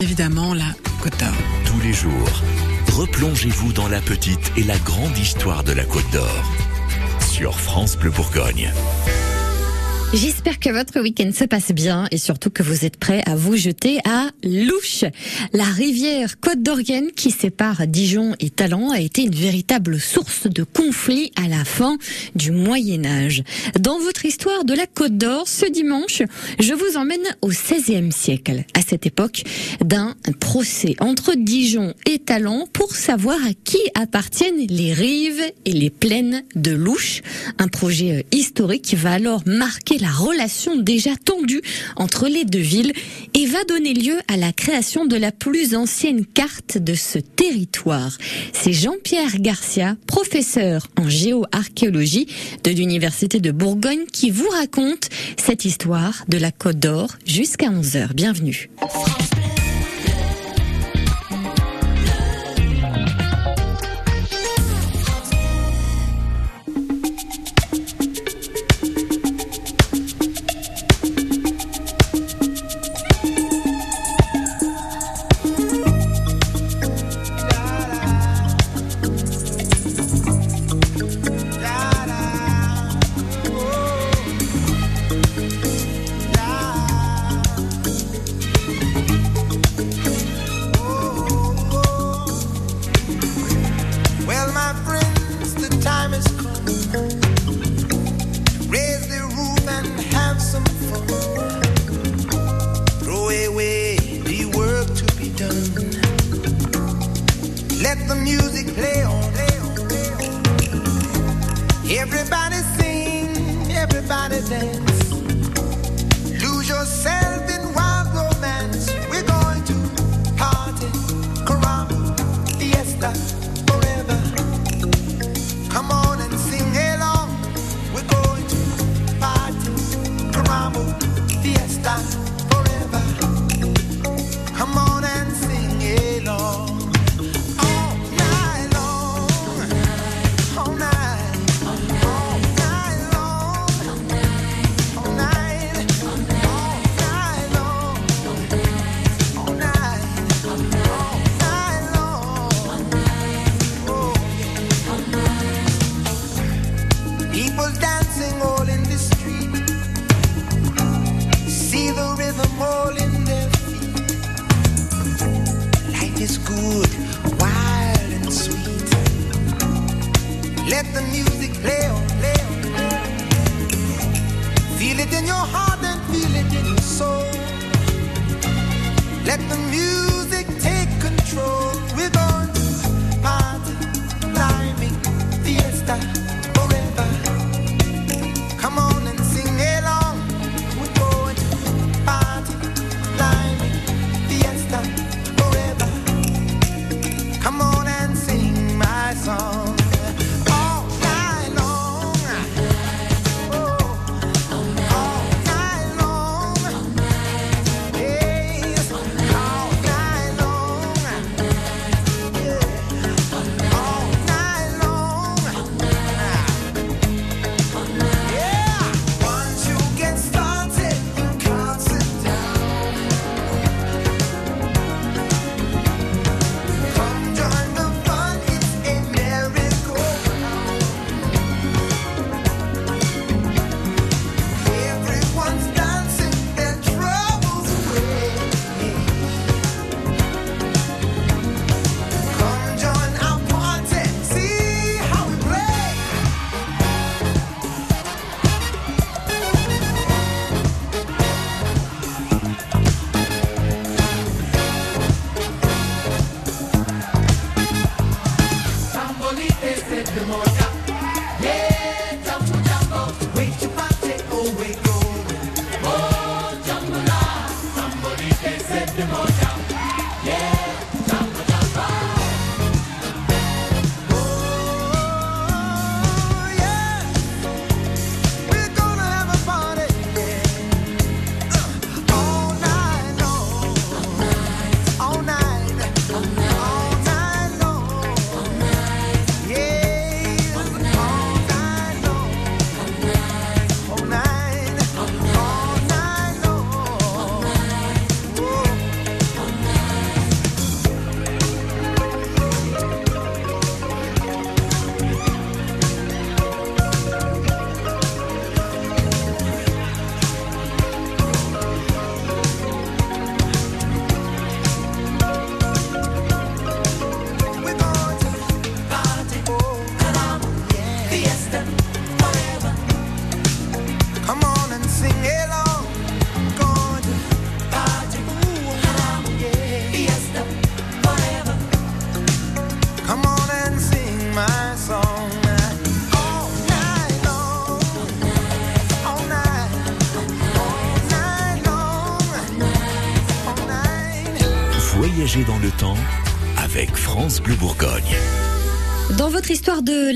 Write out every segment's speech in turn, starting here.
Évidemment, la Côte d'Or. Tous les jours, replongez-vous dans la petite et la grande histoire de la Côte d'Or. Sur France Bleu Bourgogne. J'espère que votre week-end se passe bien et surtout que vous êtes prêts à vous jeter à Louche. La rivière Côte d'Organe qui sépare Dijon et Talent a été une véritable source de conflits à la fin du Moyen Âge. Dans votre histoire de la Côte d'Or, ce dimanche, je vous emmène au XVIe siècle, à cette époque d'un procès entre Dijon et Talent pour savoir à qui appartiennent les rives et les plaines de Louche. Un projet historique qui va alors marquer la relation déjà tendue entre les deux villes et va donner lieu à la création de la plus ancienne carte de ce territoire. C'est Jean-Pierre Garcia, professeur en géoarchéologie de l'Université de Bourgogne, qui vous raconte cette histoire de la Côte d'Or jusqu'à 11h. Bienvenue. Let the music play on. Everybody sing, everybody dance. Lose yourself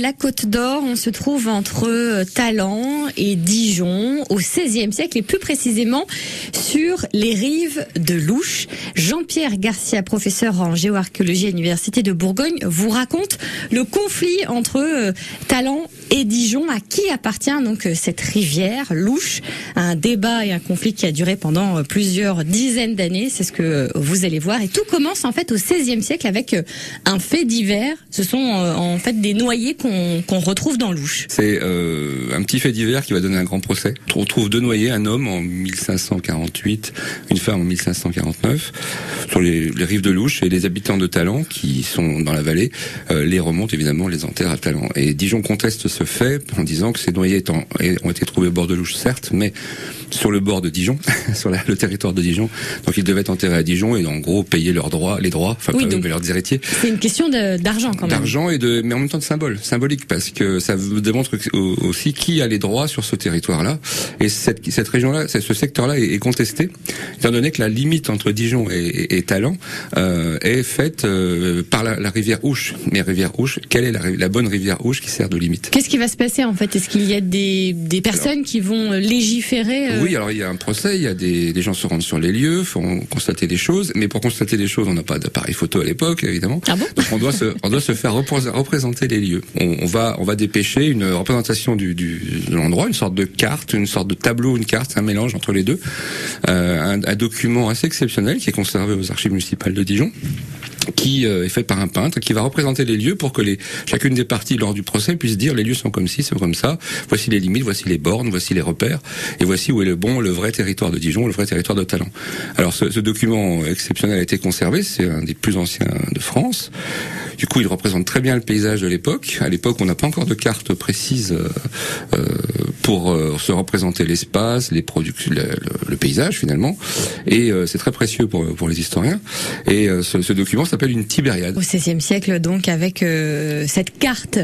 la Côte d'Or, on se trouve entre euh, Talent et Dijon au XVIe siècle et plus précisément sur les rives de Louche. Jean-Pierre Garcia, professeur en géoarchéologie à l'Université de Bourgogne, vous raconte le conflit entre euh, Talent et Dijon. À qui appartient donc euh, cette rivière Louche? Un débat et un conflit qui a duré pendant plusieurs dizaines d'années. C'est ce que vous allez voir. Et tout commence en fait au XVIe siècle avec un fait divers. Ce sont en fait des noyés qu'on retrouve dans l'Ouche. C'est euh, un petit fait divers qui va donner un grand procès. On retrouve deux noyés, un homme en 1548, une femme en 1549, sur les, rives de l'Ouche et les habitants de Talent qui sont dans la vallée euh, les remontent évidemment, les enterrent à Talent. Et Dijon conteste ce fait en disant que ces noyés ont été trouvés au bord de l'Ouche, certes, mais sur le bord de Dijon, sur le territoire de Dijon. Donc ils devaient être enterrés à Dijon et en gros payer leurs droits, les droits, enfin oui, donc, leurs héritiers. C'est une question d'argent quand même. D'argent et de, mais en même temps de symbole, symbolique, parce que ça démontre aussi qui a les droits sur ce territoire-là. Et cette, cette région-là, ce secteur-là est, contesté, étant donné que la limite entre Dijon et, et, Talent euh, est faite euh, par la, rivière Ouche. Mais rivière Ouche, quelle est la, la, bonne rivière Ouche qui sert de limite? Qu'est-ce qui va se passer en fait? Est-ce qu'il y a des, des personnes qui vont légiférer euh, oui, alors il y a un procès, il y a des, des gens se rendent sur les lieux, font constater des choses, mais pour constater des choses, on n'a pas d'appareil photo à l'époque, évidemment. Ah bon? Donc on doit se, on doit se faire représenter les lieux. On, on, va, on va dépêcher une représentation du, du de l'endroit, une sorte de carte, une sorte de tableau, une carte, un mélange entre les deux, euh, un, un document assez exceptionnel qui est conservé aux archives municipales de Dijon qui euh, est fait par un peintre qui va représenter les lieux pour que les chacune des parties lors du procès puisse dire les lieux sont comme ci, c'est comme ça. Voici les limites, voici les bornes, voici les repères et voici où est le bon, le vrai territoire de Dijon, le vrai territoire de Talent. Alors ce, ce document exceptionnel a été conservé, c'est un des plus anciens de France. Du coup, il représente très bien le paysage de l'époque. À l'époque, on n'a pas encore de carte précise euh, euh pour euh, se représenter l'espace, les productions, le, le, paysage finalement. Et c'est très précieux pour, pour les historiens. Et ce, ce document s'appelle une Tibériade. Au XVIe siècle, donc, avec euh, cette carte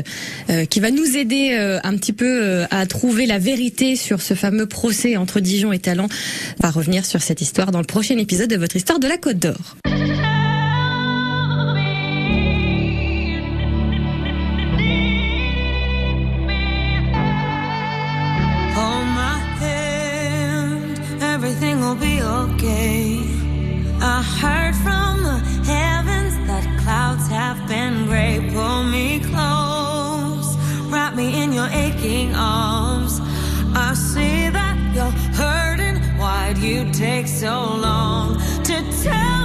euh, qui va nous aider euh, un petit peu à trouver la vérité sur ce fameux procès entre Dijon et Talent. On va revenir sur cette histoire dans le prochain épisode de votre histoire de la Côte d'Or. pray, pull me close, wrap me in your aching arms. I see that you're hurting. Why'd you take so long to tell?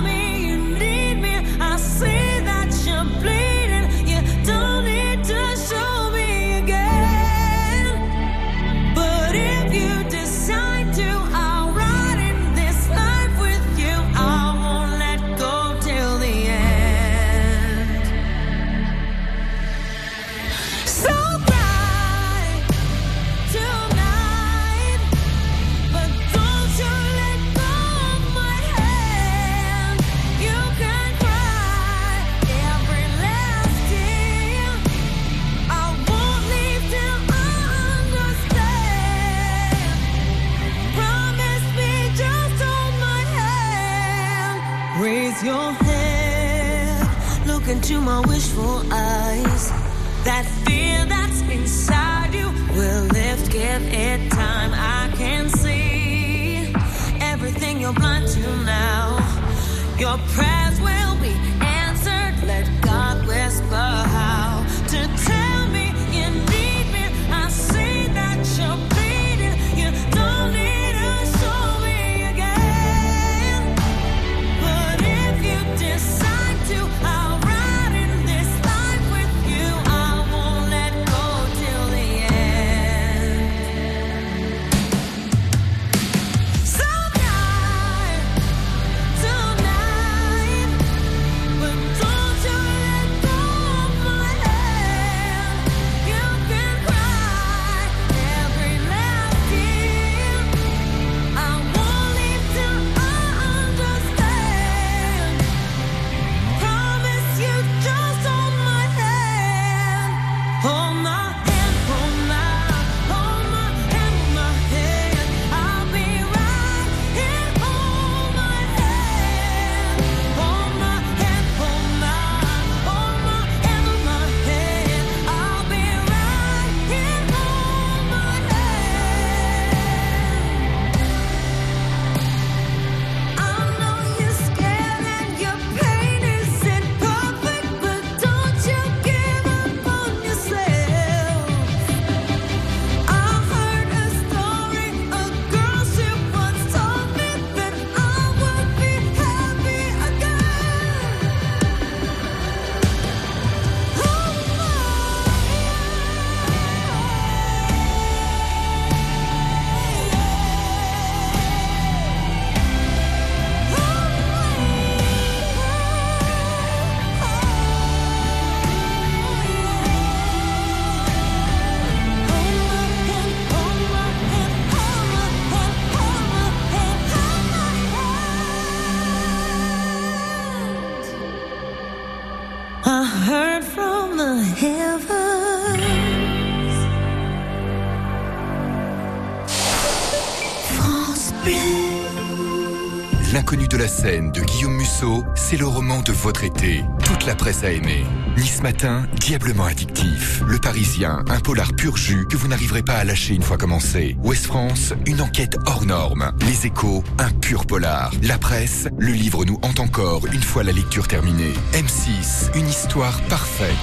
De votre été. Toute la presse a aimé. Nice Matin, diablement addictif. Le Parisien, un polar pur jus que vous n'arriverez pas à lâcher une fois commencé. Ouest France, une enquête hors norme. Les échos, un pur polar. La presse, le livre nous hante encore une fois la lecture terminée. M6, une histoire parfaite.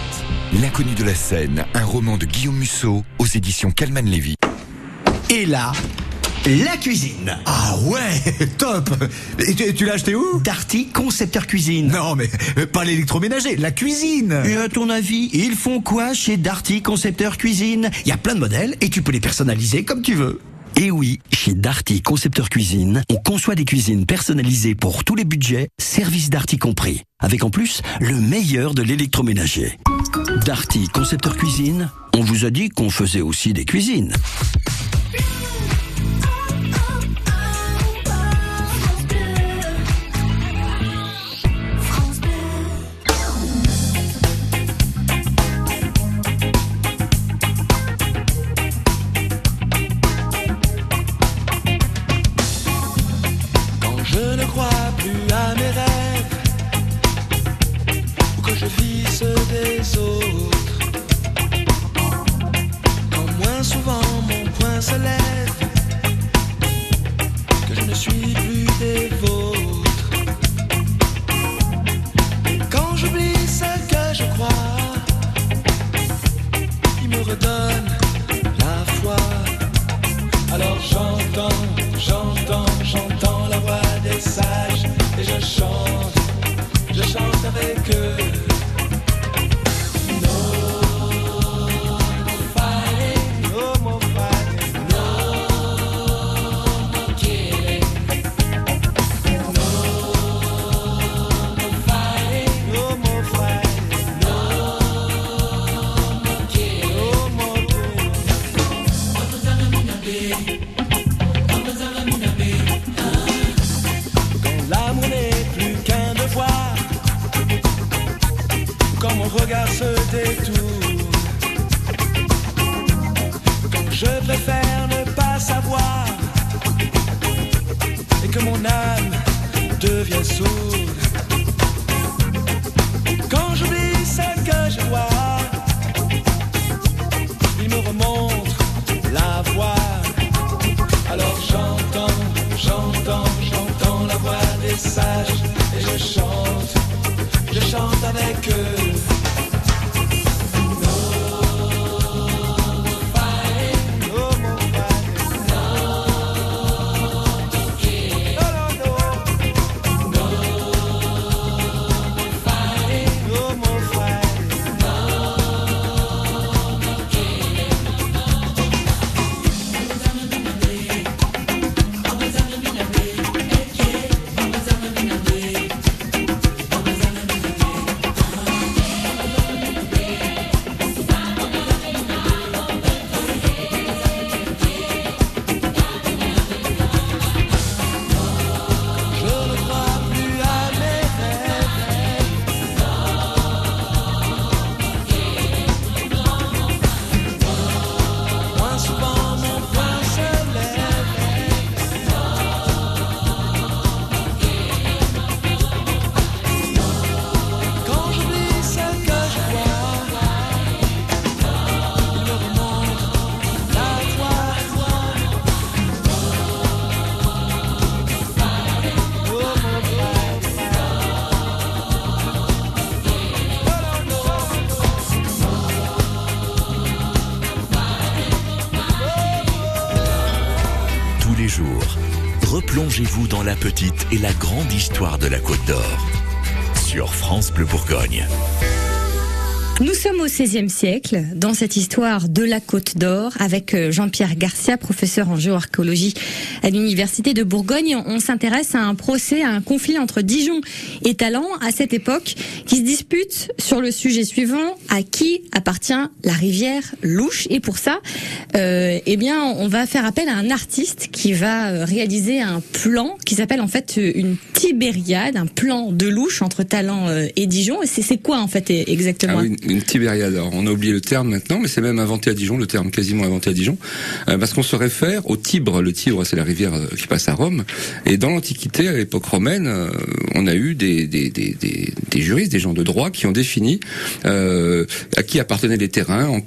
L'inconnu de la scène, un roman de Guillaume Musso aux éditions Calman Lévy. Et là, la cuisine. Ah ouais, top Et tu, tu l'as acheté où? Darty Concepteur Cuisine. Non mais euh, pas l'électroménager, la cuisine Et à ton avis, ils font quoi chez Darty Concepteur Cuisine? Il y a plein de modèles et tu peux les personnaliser comme tu veux. Et oui, chez Darty Concepteur Cuisine, on conçoit des cuisines personnalisées pour tous les budgets, service Darty compris. Avec en plus, le meilleur de l'électroménager. Darty Concepteur Cuisine, on vous a dit qu'on faisait aussi des cuisines. Quand l'amour n'est plus qu'un devoir, quand mon regard se détourne, quand je préfère ne pas savoir, et que mon âme devient sourde, avec eux. Replongez-vous dans la petite et la grande histoire de la Côte d'Or. Sur France Bleu Bourgogne. Nous sommes au XVIe siècle, dans cette histoire de la Côte d'Or, avec euh, Jean-Pierre Garcia, professeur en géoarchéologie à l'Université de Bourgogne. On s'intéresse à un procès, à un conflit entre Dijon et Talent à cette époque, qui se dispute sur le sujet suivant, à qui appartient la rivière Louche. Et pour ça, euh, eh bien, on va faire appel à un artiste qui va euh, réaliser un plan qui s'appelle en fait une tibériade, un plan de louche entre Talent euh, et Dijon. Et c'est quoi en fait exactement Ah oui, une, tibériade. Alors, on a oublié le terme maintenant, mais c'est même inventé à Dijon, le terme quasiment inventé à Dijon, euh, parce qu'on se réfère au Tibre. Le Tibre, c'est la rivière euh, qui passe à Rome. Et dans l'Antiquité, à l'époque romaine, euh, on a eu des, des, des, des, juristes, des gens de droit qui ont défini euh, à qui appartenaient les terrains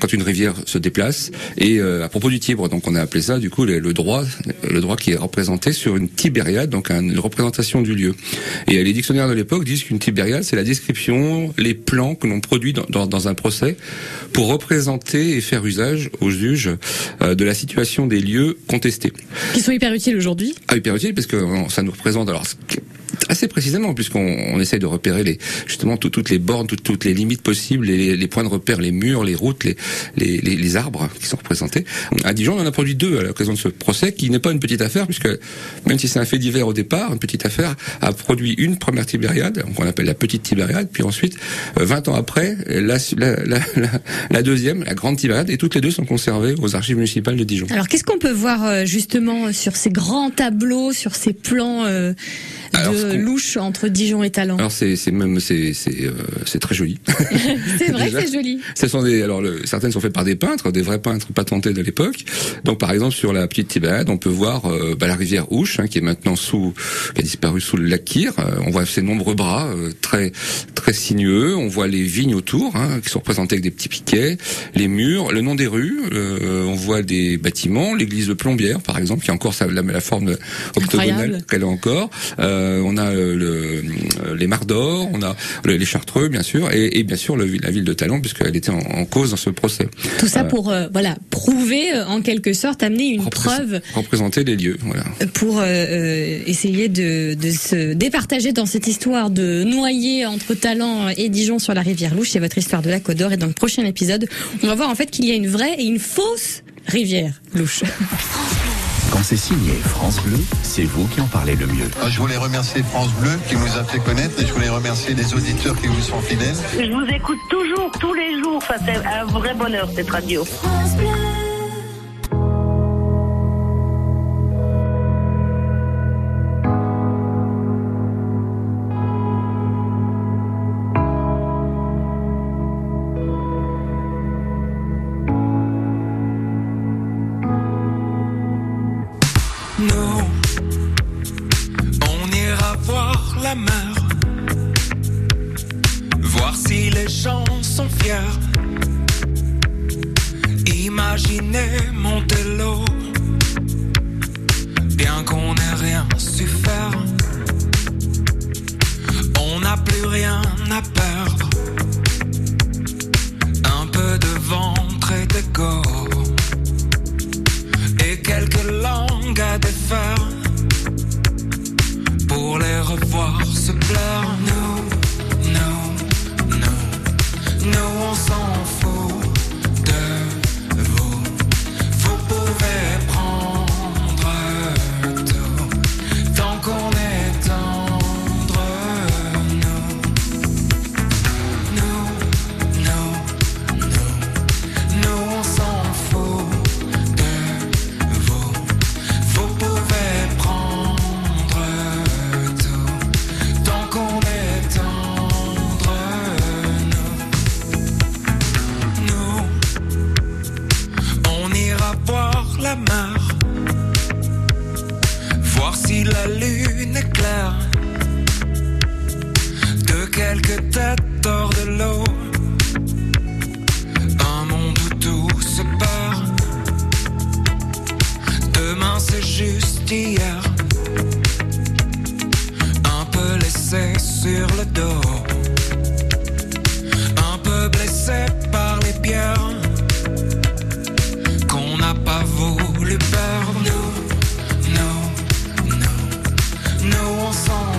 quand une rivière se déplace. Et euh, à propos du Tibre, donc on a appelé ça du coup le, droit, le droit qui est représenté sur une tibériade, donc un- une représentation du lieu. Et les dictionnaires de l'époque disent qu'une tibériade, c'est la description, les plans que l'on produit dans, un procès pour représenter et faire usage aux juges euh, de la situation des lieux contestés. Qui sont hyper utiles aujourd'hui. Ah, hyper utile parce que ça nous représente alors assez précisément puisqu'on on essaye de repérer les justement tout- toutes les bornes, toutes, les limites possibles, les, les points de repère, les murs, les routes, les, les, les, arbres qui sont représentés. À Dijon, on en a produit deux à l'occasion de ce procès qui n'est pas une petite affaire puisque même si c'est un fait divers au départ, une petite affaire a produit une première tibériade qu'on appelle la petite tibériade, puis ensuite euh, 20 ans après la, la, la, la, la deuxième, la grande tibériade, et toutes les deux sont conservées aux archives municipales de Dijon. Alors qu'est-ce qu'on peut voir euh, justement sur ces grands tableaux, sur ces plans euh, Alors, de qu'on- louche entre Dijon et Talent Alors c'est c'est même c'est c'est euh, c'est très joli. C'est vrai, Déjà, c'est joli. Ce sont des alors le- certaines sont faites par des peintres, des vrais peintres patentés de l'époque. Donc par exemple sur la petite Tibériade, on peut voir euh, bah, la rivière Ouche hein, qui est maintenant sous qui a disparu sous le lac Kyr. Euh, on voit ses nombreux bras euh, très très sinueux. On voit les vignes autour hein, qui sont représentées avec des petits piquets, les murs, le nom des rues. euh, on voit des bâtiments, l'église de Plombières par exemple qui a encore sa, la, la forme octogonale qu'elle a encore. Euh, on a euh, le, euh, les mares d'or, on a le- les Chartreux bien sûr, et, et bien sûr le, la ville de Talent puisqu'elle était en, en cause dans ce procès. Tout ça Euh, pour euh, voilà prouver euh, en quelque sorte, amener une repré- preuve représenter les lieux. Voilà. pour euh, euh, essayer de, de se départager dans cette histoire de noyer entre Talent et Dijon sur la rivière Louche. C'est votre histoire de la Côte d'Or. Et dans le prochain épisode, on va voir en fait qu'il y a une vraie et une fausse rivière Louche. Quand c'est signé France Bleu, c'est vous qui en parlez le mieux. Ah, Je voulais remercier France Bleu qui nous a fait connaître et je voulais remercier les auditeurs qui vous sont fidèles. Je vous écoute toujours, tous les jours. Enfin, c'est un vrai bonheur, cette radio. On ira voir la mer, voir si les gens sont fiers. Imaginez Montello, bien qu'on n'ait rien su faire. On n'a plus rien à perdre. Un peu de ventre et d'ego et quelques langues à défaire revoir se plaire. Nous, on s'en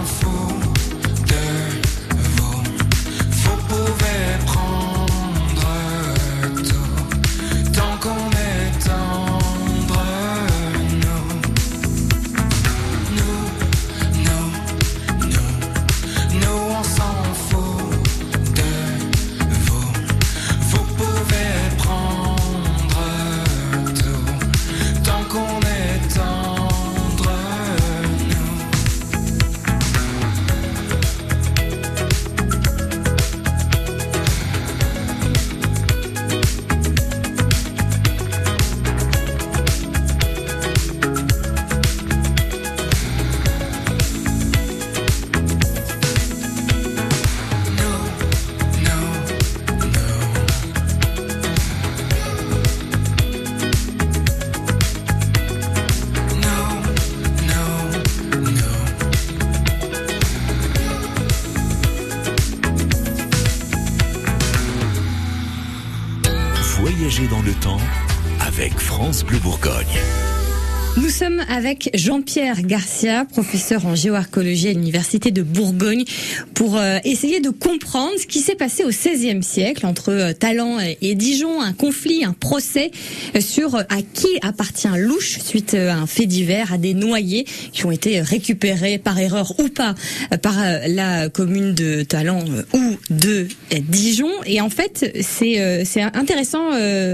Jean-Pierre Garcia, professeur en géoarchéologie à l'Université de Bourgogne, pour euh, essayer de comprendre ce qui s'est passé au XVIe siècle entre euh, Talent et Dijon, un conflit, un procès euh, sur à qui appartient Louche suite à un fait divers, à des noyés qui ont été récupérés par erreur ou pas par la commune de Talent ou de Dijon. Et en fait, c'est intéressant,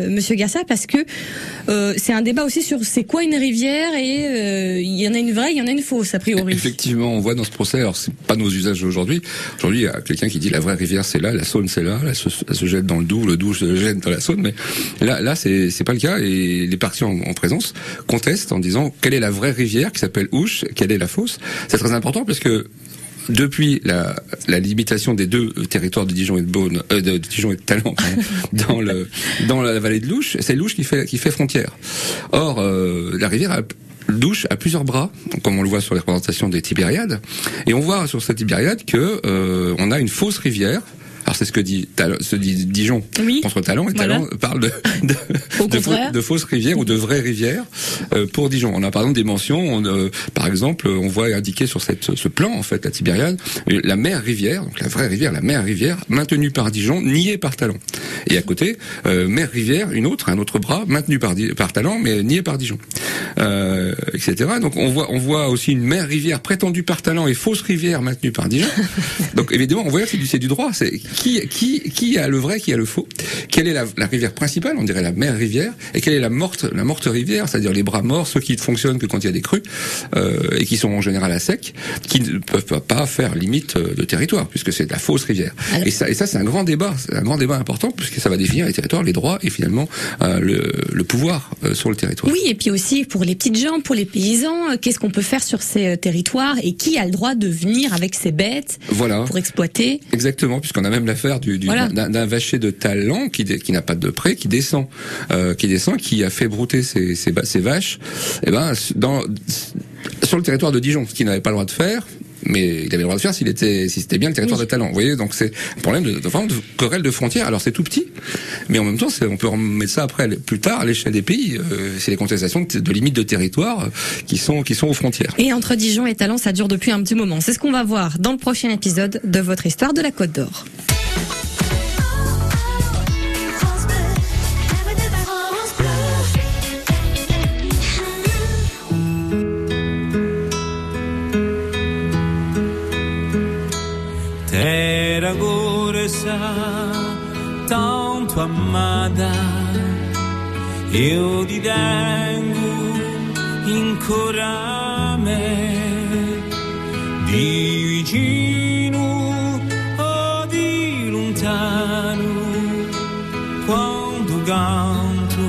Monsieur Garcia, parce que c'est un débat aussi sur c'est quoi une rivière et euh, il y en a une vraie, il y en a une fausse a priori. Effectivement, on voit dans ce procès, alors c'est pas nos usages aujourd'hui. Aujourd'hui, il y a quelqu'un qui dit la vraie rivière c'est là, la Saône c'est là, elle se, jette dans le Doubs, le Doubs se jette dans la Saône, mais là, là c'est pas le cas et les parties en, présence contestent en disant quelle est la vraie rivière qui s'appelle Ouche, quelle est la fausse. C'est très important parce que depuis la, la, limitation des deux territoires de Dijon et de Beaune, euh, de Dijon et de Talent dans le dans la vallée de Louche, c'est Louche qui fait qui fait frontière. Or, euh, la rivière a, Louche a plusieurs bras, comme on le voit sur les représentations des Tibériades, et on voit sur cette Tibériade que euh, on a une fausse rivière alors c'est ce que dit, se dit Dijon contre Talent, et Talent parle de, de, de, fausses rivières ou de vraies rivières euh, pour Dijon. On a par exemple des mentions, on, euh, par exemple, on voit indiqué sur cette, ce plan en fait, la Tibériade, la mer rivière, donc la vraie rivière, la mer rivière, maintenue par Dijon, niée par Talent. Et à côté, euh, mer rivière, une autre, un autre bras, maintenu par, par Talent, mais niée par Dijon, euh, etc. Donc on voit, on voit aussi une mer rivière prétendue par Talent et fausse rivière maintenue par Dijon. donc évidemment, on voit que c'est du, du droit. C'est qui, qui, qui a le vrai, qui a le faux? Quelle est la, la, rivière principale? On dirait la mer rivière. Et quelle est la morte, la morte rivière, c'est-à-dire les bras morts, ceux qui ne fonctionnent que quand il y a des crues euh, et qui sont en général à sec, qui ne peuvent pas faire limite euh, de territoire puisque c'est de la fausse rivière. Et ça, et ça c'est un grand débat, un grand débat important puisque ça va définir les territoires, les droits et finalement euh, le, le, pouvoir euh, sur le territoire. Oui, et puis aussi pour les petites gens, pour les paysans, euh, qu'est-ce qu'on peut faire sur ces territoires et qui a le droit de venir avec ses bêtes voilà. pour exploiter? Exactement, puisqu'on a même l'affaire du, du d'un vacher de talent qui, qui n'a pas de prêt, qui descend, euh, qui descend, qui a fait brouter ses, ses, ses vaches. Et eh ben dans sur le territoire de Dijon, ce qu'il n'avait pas le droit de faire, mais il avait le droit de faire s'il était, si c'était bien le territoire de talent. Vous voyez, donc c'est un problème de, de, de, querelle de frontières. Alors c'est tout petit, mais en même temps, on peut remettre ça après plus tard à l'échelle des pays. Euh, c'est les contestations de, de, limites de territoire qui sont qui sont aux frontières. Et entre Dijon et Talent, ça dure depuis un petit moment. C'est ce qu'on va voir dans le prochain épisode de votre histoire de la Côte d'Or. Io ti tengo ancora me, di vicino o di lontano, quando canto,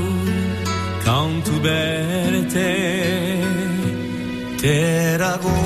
canto per te, terra corsa.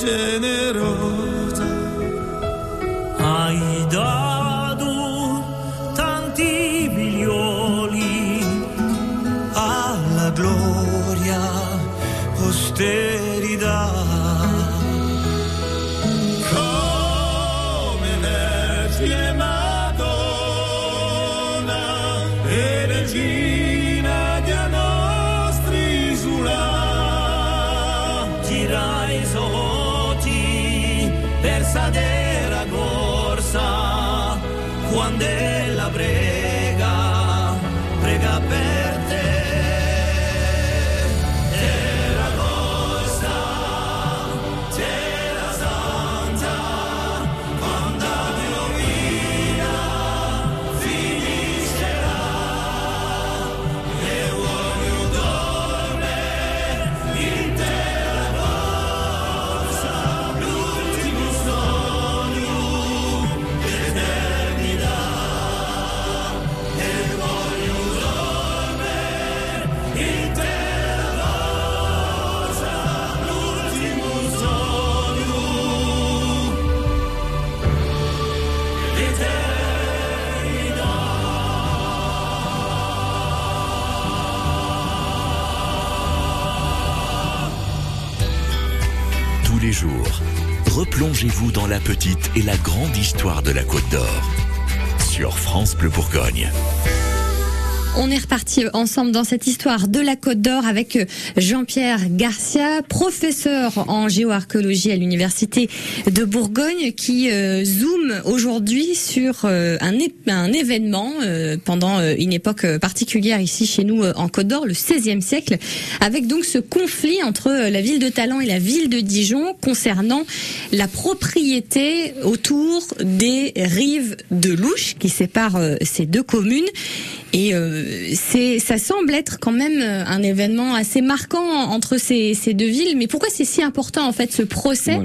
gecenin Replongez-vous dans la petite et la grande histoire de la Côte d'Or. Sur France Bleu Bourgogne. On est reparti ensemble dans cette histoire de la Côte d'Or avec Jean-Pierre Garcia, professeur en géoarchéologie à l'université de Bourgogne, qui euh, zoome aujourd'hui sur euh, un, événement euh, pendant une époque particulière ici chez nous en Côte d'Or, le XVIe siècle, avec donc ce conflit entre la ville de Talent et la ville de Dijon concernant la propriété autour des rives de l'Ouche qui séparent ces deux communes. Et c'est, ça semble être quand même euh, un événement assez marquant entre ces, ces deux villes. Mais pourquoi c'est si important en fait ce procès?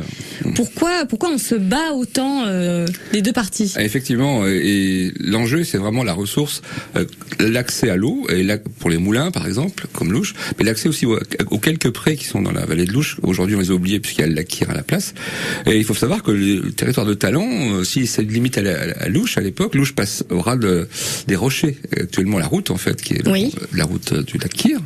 Pourquoi, pourquoi on se bat autant euh, les deux parties? Ah, Effectivement, euh, et l'enjeu c'est vraiment la ressource, euh, l'accès à l'eau, et là, pour les moulins par exemple, comme Louche, mais l'accès aussi aux, aux quelques prés qui sont dans la vallée de Louche. Aujourd'hui on les a oubliés puisqu'il y a le lac à la place. Et il faut savoir que le, territoire de euh, si c'est limite à, la, à Louche à l'époque, Louche passe au ras de, des rochers, actuellement la route en fait, qui est Oui. la route du lac Kyr.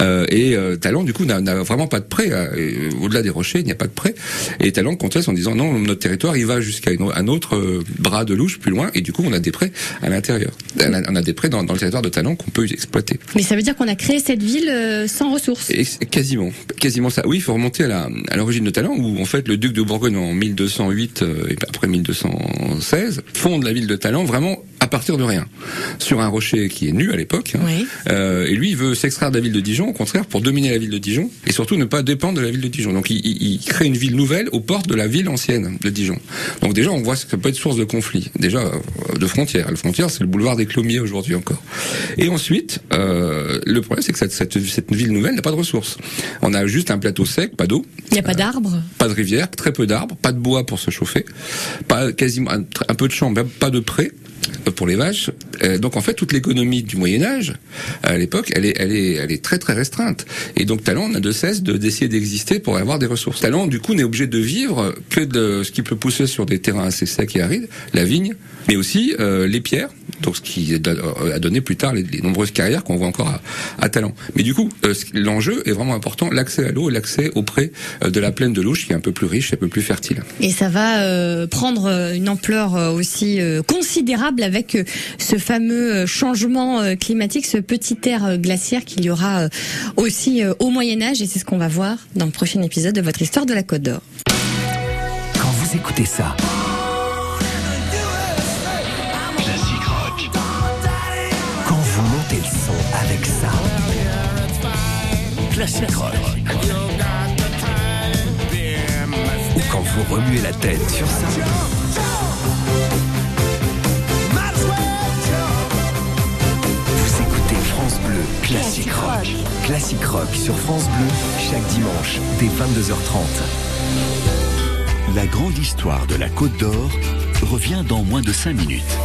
Euh, et euh, Talent du coup n'a vraiment pas de pré. euh, Au-delà des rochers, il n'y a pas de pré. Et Talent conteste en disant non, notre territoire il va jusqu'à un autre euh, bras de Louche plus loin, et du coup on a des prés à l'intérieur. On a- des prés dans, dans le territoire de Talent qu'on peut exploiter. Mais ça veut dire qu'on a créé cette ville sans ressources. Et quasiment, quasiment ça. Oui, il faut remonter à l'origine de Talent, où en fait le duc de Bourgogne en 1208 euh, et après 1216 fonde la ville de Talent vraiment à partir de rien, sur un rocher qui est nu à l'époque. hein. Oui. Euh, et lui, il veut s'extraire de la ville de Dijon, au contraire, pour dominer la ville de Dijon, et surtout ne pas dépendre de la ville de Dijon. Donc il, il- il crée une ville nouvelle aux portes de la ville ancienne de Dijon. Donc déjà, on voit que ça peut être source de conflit. Déjà, euh, de frontières. La frontière, c'est le boulevard des Clomiers aujourd'hui encore. Et ensuite, euh, le problème, c'est que cette, cette, cette ville nouvelle n'a pas de ressources. On a juste un plateau sec, pas d'eau, Il n'y a pas d'arbres. pas de rivière, très peu d'arbres, pas de bois pour se chauffer, pas quasiment un, un peu de champs, pas de prés euh, pour les vaches. Euh, donc en fait, toute l'économie du Moyen Âge à l'époque, elle est, très très restreinte. Et donc Talent n'a de cesse de d'essayer d'exister pour avoir des ressources. Talent, du coup, n'est obligé de vivre que de ce qui peut pousser sur des terrains assez secs et arides, la vigne, mais aussi euh, les pierres. Donc ce qui a donné plus tard les, nombreuses carrières qu'on voit encore à, à Talent. Mais du coup, euh, l'enjeu est vraiment important, l'accès à l'eau et l'accès au pré euh, de la plaine de Louche, qui est un peu plus riche un peu plus fertile. Et ça va euh, prendre euh, une ampleur euh, aussi euh, avec euh, ce fameux euh, changement euh, climatique, ce petit air glaciaire qu'il y aura aussi au Moyen Âge. Et c'est ce qu'on va voir dans le prochain épisode de votre histoire de la Côte d'Or. Quand vous écoutez ça, Classique rock. quand vous montez le son avec ça, Classique rock. ou quand vous remuez la tête sur ça, Bleu Classique Rock. Classique Rock sur France Bleu, chaque dimanche, dès 22h30. La grande histoire de la Côte d'Or revient dans moins de 5 minutes.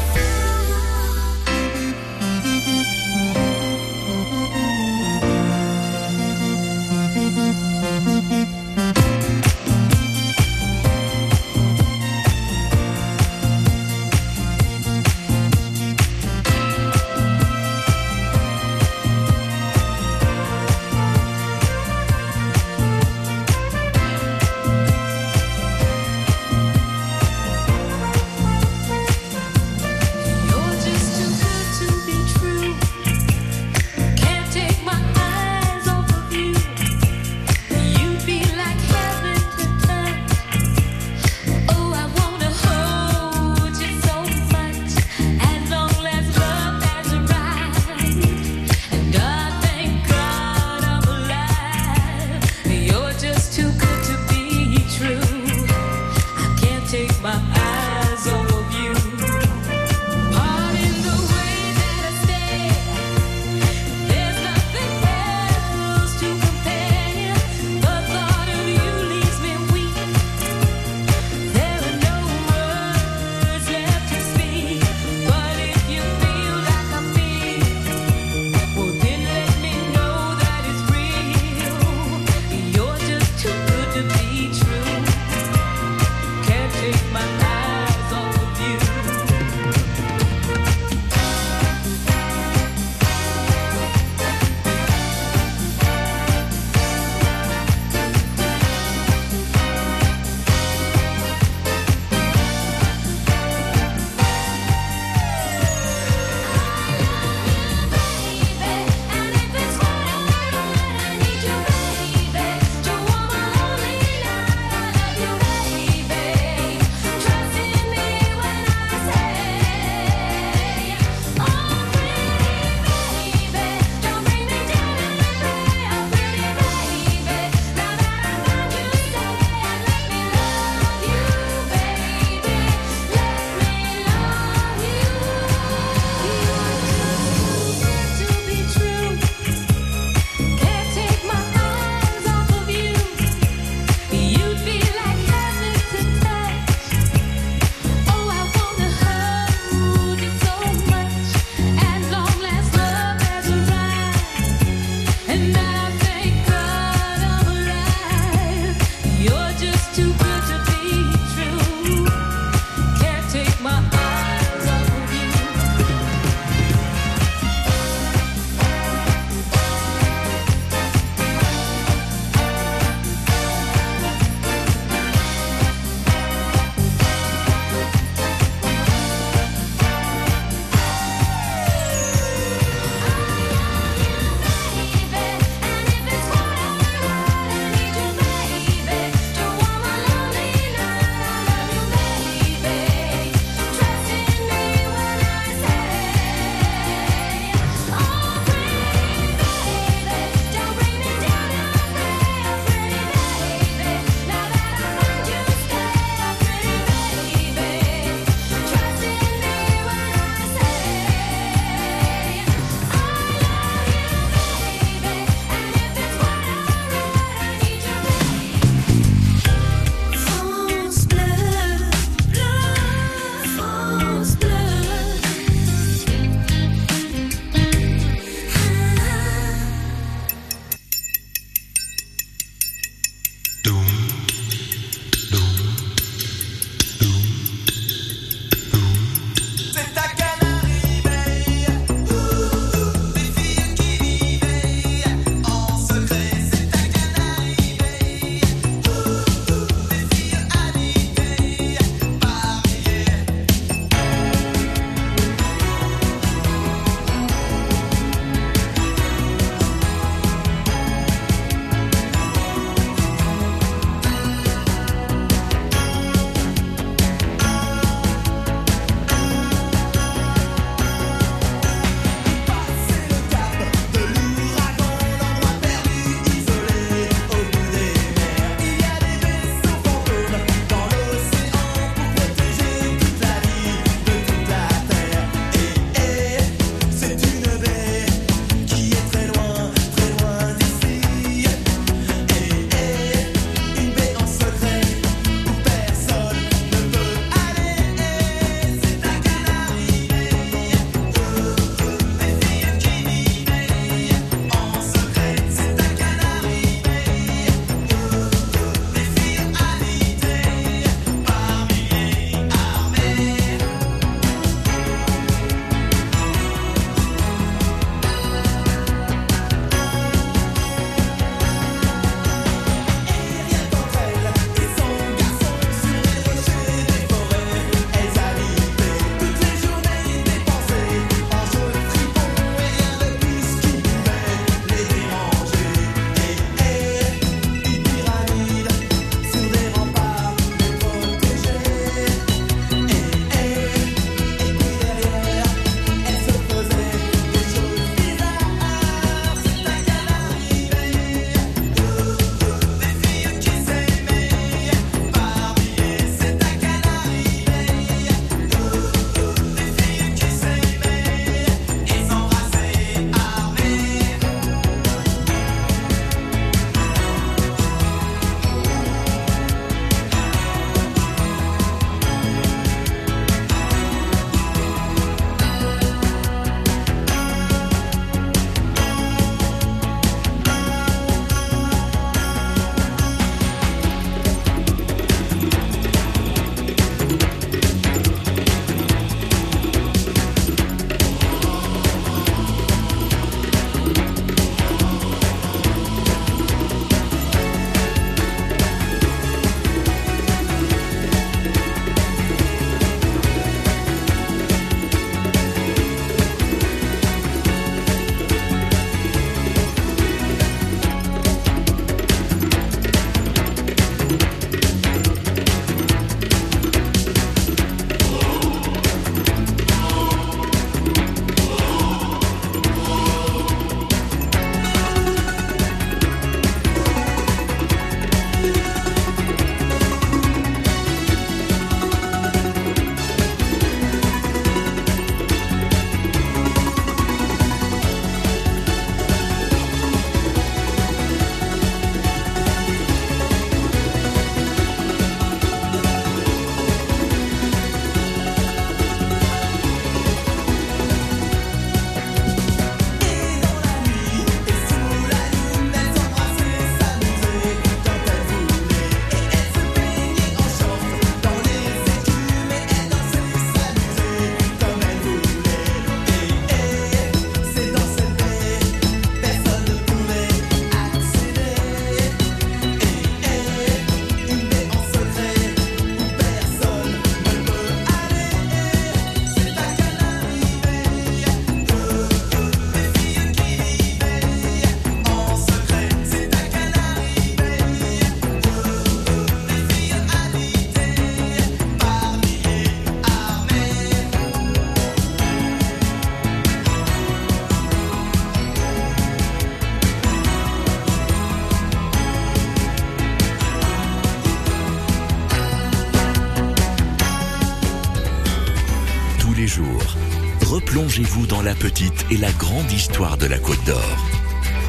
Et la grande histoire de la Côte d'Or.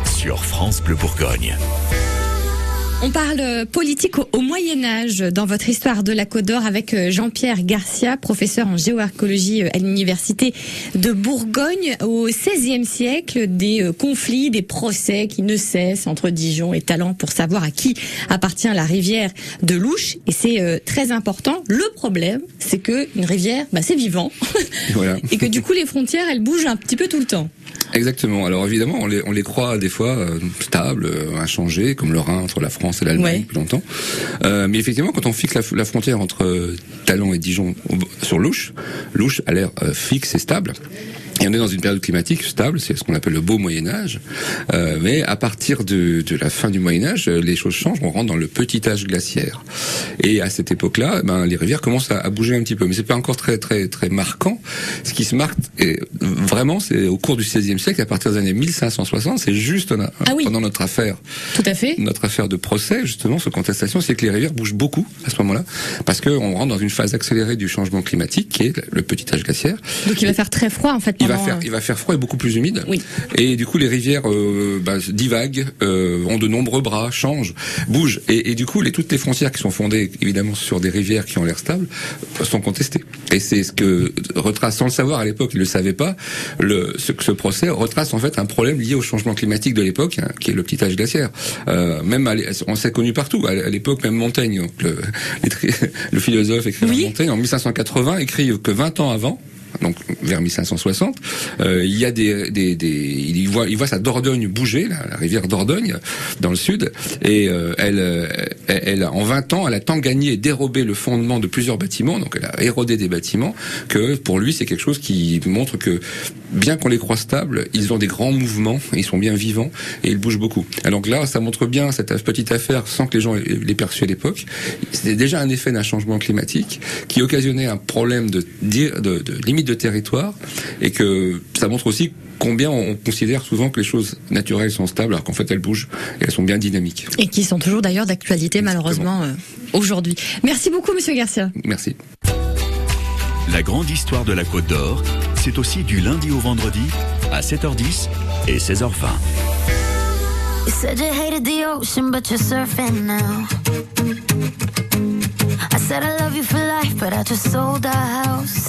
Sur France Bleu Bourgogne. On parle euh, politique au, au Moyen Âge dans votre histoire de la Côte d'Or avec euh, Jean-Pierre Garcia, professeur en géoarchéologie euh, à l'université de Bourgogne. Au XVIe siècle, des conflits, des procès qui ne cessent entre Dijon et Talent pour savoir à qui appartient la rivière de Louche. Et c'est très important. Le problème, c'est que une rivière, bah, c'est vivant, Voilà. et que du coup les frontières, elles bougent un petit peu tout le temps. Exactement. Alors évidemment, on les, on les croit des fois euh, stables, euh, inchangés, comme le Rhin entre la France et l'Allemagne depuis longtemps. Euh, mais effectivement, quand on fixe la, la frontière entre euh, Talon et Dijon sur Louche, Louche a l'air fixe et stable. Et on est dans une période climatique stable, c'est ce qu'on appelle le beau Moyen Âge. Euh, mais à partir de, de la fin du Moyen Âge, euh, les choses changent. On rentre dans le petit âge glaciaire. Et à cette époque-là, ben, les rivières commencent à, à bouger un petit peu, mais c'est pas encore très très très marquant. Ce qui se marque et, vraiment, c'est au cours du XVIe siècle, à partir des années 1560, c'est juste on a- Ah oui. pendant notre affaire Tout à fait. notre affaire de procès, justement, sur contestation, c'est que les rivières bougent beaucoup à ce moment-là, parce qu'on rentre dans une phase accélérée du changement climatique, qui est le petit âge glaciaire. Donc il va faire très froid en fait. Il va pendant, faire, euh, il va faire froid et beaucoup plus humide. Oui. Et du coup, les rivières euh, bah, divaguent, euh, ont de nombreux bras, changent, bougent. Et, et du coup, les, toutes les frontières qui sont fondées évidemment sur des rivières qui ont l'air stables sont contestées. Et c'est ce que retrace, sans le savoir à l'époque, il ne le savait pas, le, ce, ce procès retrace en fait un problème lié au changement climatique de l'époque, hein, qui est le petit âge glaciaire. Euh, même, on s'est connu partout. À l'époque, même Montaigne, donc le, le philosophe écrivain Montaigne, en 1580, écrit que 20 ans avant, donc vers 1560, euh, il y a des, des, il voit il voit sa Dordogne bouger, la, rivière Dordogne dans le sud, et euh, elle, euh, elle, en 20 ans, elle a tant gagné et dérobé le fondement de plusieurs bâtiments, donc elle a érodé des bâtiments, que pour lui c'est quelque chose qui montre que bien qu'on les croit stables, ils ont des grands mouvements, ils sont bien vivants et ils bougent beaucoup. Alors là, ça montre bien cette petite affaire sans que les gens l'aient perçu à l'époque. C'était déjà un effet d'un changement climatique qui occasionnait un problème de, de, de, de de territoire et que ça montre aussi combien on considère souvent que les choses naturelles sont stables alors qu'en fait elles bougent et elles sont bien dynamiques. Et qui sont toujours d'ailleurs d'actualité malheureusement euh, aujourd'hui. Merci beaucoup Monsieur Garcia. Merci. La grande histoire de la Côte d'Or, c'est aussi du lundi au vendredi à 7h10 et 16h20. You said you hated the ocean, but you're surfing now. I said I love you for life, but I just sold our house.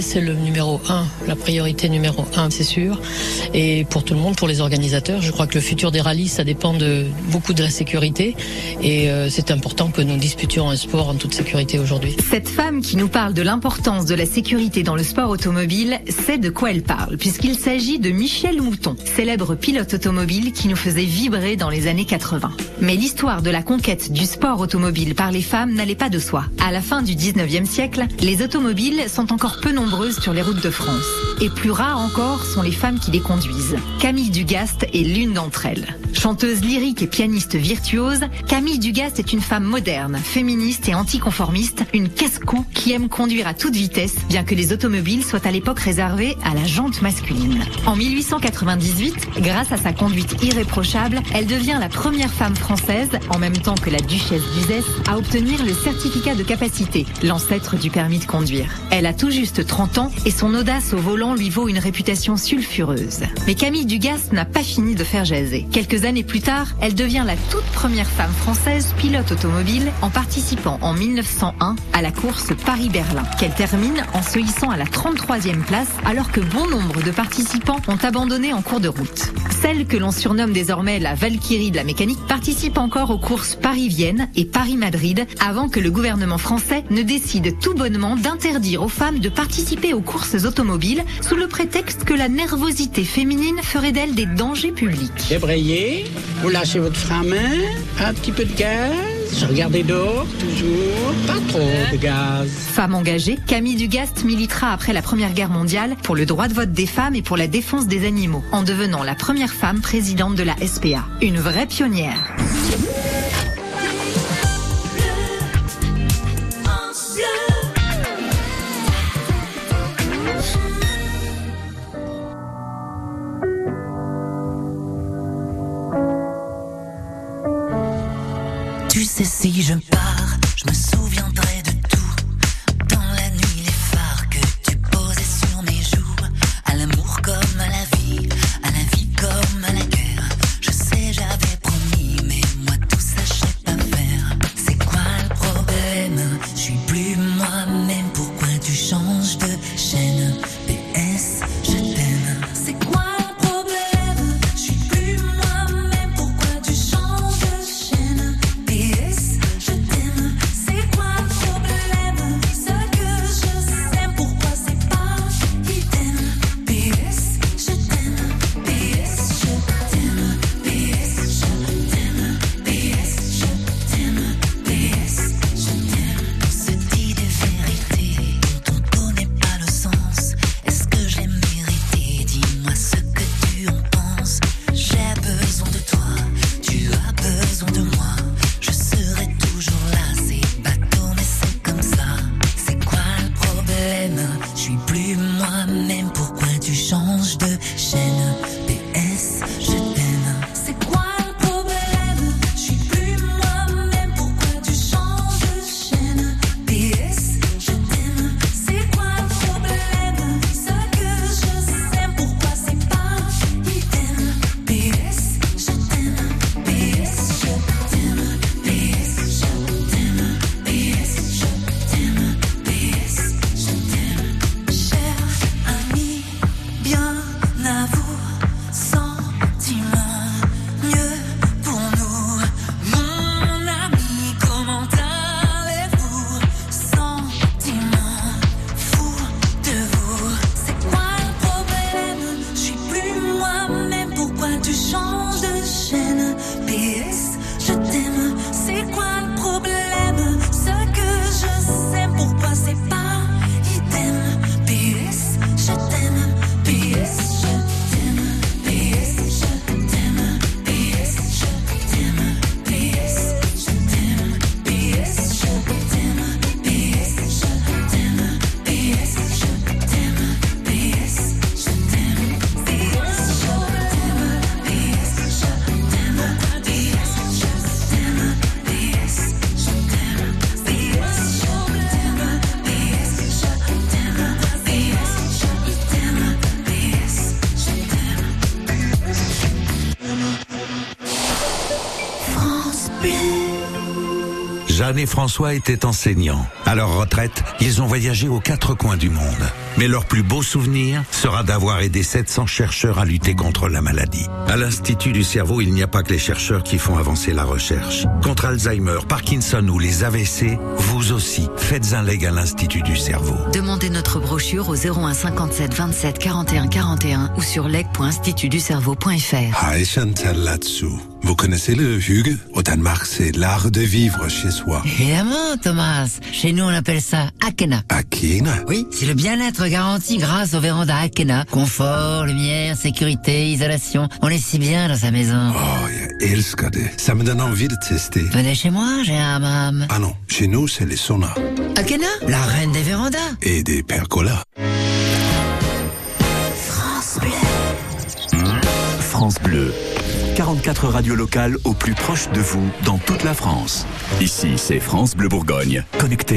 c'est le numéro un, la priorité numéro un, c'est sûr. Et pour tout le monde, pour les organisateurs, je crois que le futur des rallyes, ça dépend de beaucoup de la sécurité. Et euh, c'est important que nous disputions un sport en toute sécurité aujourd'hui. Cette femme qui nous parle de l'importance de la sécurité dans le sport automobile sait de quoi elle parle, puisqu'il s'agit de Michel Mouton, célèbre pilote automobile qui nous faisait vibrer dans les années 80. Mais l'histoire de la conquête du sport automobile par les femmes n'allait pas de soi. À la fin du 19e siècle, les automobiles sont encore peu nombreuses sur les routes de France. Et plus rares encore sont les femmes qui les conduisent. Camille Dugast est l'une d'entre elles. Chanteuse lyrique et pianiste virtuose, Camille Dugast est une femme moderne, féministe et anticonformiste, une casse-cou qui aime conduire à toute vitesse, bien que les automobiles soient à l'époque réservées à la jante masculine. En 1898, grâce à sa conduite irréprochable, elle devient la première femme française, en même temps que la duchesse d'Uzès, à obtenir le certificat de capacité, l'ancêtre du permis de conduire. Elle a tout juste 30 ans et son audace au volant lui vaut une réputation sulfureuse. Mais Camille Dugast n'a pas fini de faire jaser. Quelques années plus tard, elle devient la toute première femme française pilote automobile en participant en 1901 à la course Paris-Berlin, qu'elle termine en se hissant à la 33e place alors que bon nombre de participants ont abandonné en cours de route. Celle que l'on surnomme désormais la Valkyrie de la mécanique participe encore aux courses Paris-Vienne et Paris-Madrid avant que le gouvernement français ne décide tout bonnement d'interdire aux femmes de participer aux courses automobiles sous le prétexte que la nervosité féminine ferait d'elles des dangers publics. Débrayez, vous lâchez votre frein un petit peu de gaz, regardez dehors, toujours, pas trop de gaz. Femme engagée, Camille Dugast militera après la Première Guerre mondiale pour le droit de vote des femmes et pour la défense des animaux, en devenant la première femme présidente de la SPA. Une vraie pionnière. Si je pars, je me souviendrai Jeanne et François étaient enseignants. À leur retraite, ils ont voyagé aux quatre coins du monde. Mais leur plus beau souvenir sera d'avoir aidé 700 chercheurs à lutter contre la maladie. À l'Institut du cerveau, il n'y a pas que les chercheurs qui font avancer la recherche. Contre Alzheimer, Parkinson ou les AVC, vous aussi, faites un leg à l'Institut du cerveau. Demandez notre brochure au 01 57 27 41 41 ou sur leg.institutducerveau.fr. Vous connaissez le Hugues Au Danemark, c'est l'art de vivre chez soi. Évidemment, Thomas. Chez nous, on appelle ça Akena. Akena? Oui, c'est le bien-être garanti grâce au véranda Akena. Confort, lumière, sécurité, isolation. On est si bien dans sa maison. Oh, jag älskar det. Ça me donne envie de tester. Venez chez moi, j'ai un hammam. Ah non, chez nous, c'est les saunas. Akena, la reine des vérandas. Et des percolas. France Bleu. France Bleu. 44 radios locales au plus proche de vous dans toute la France. Ici, c'est France Bleu Bourgogne. Connecté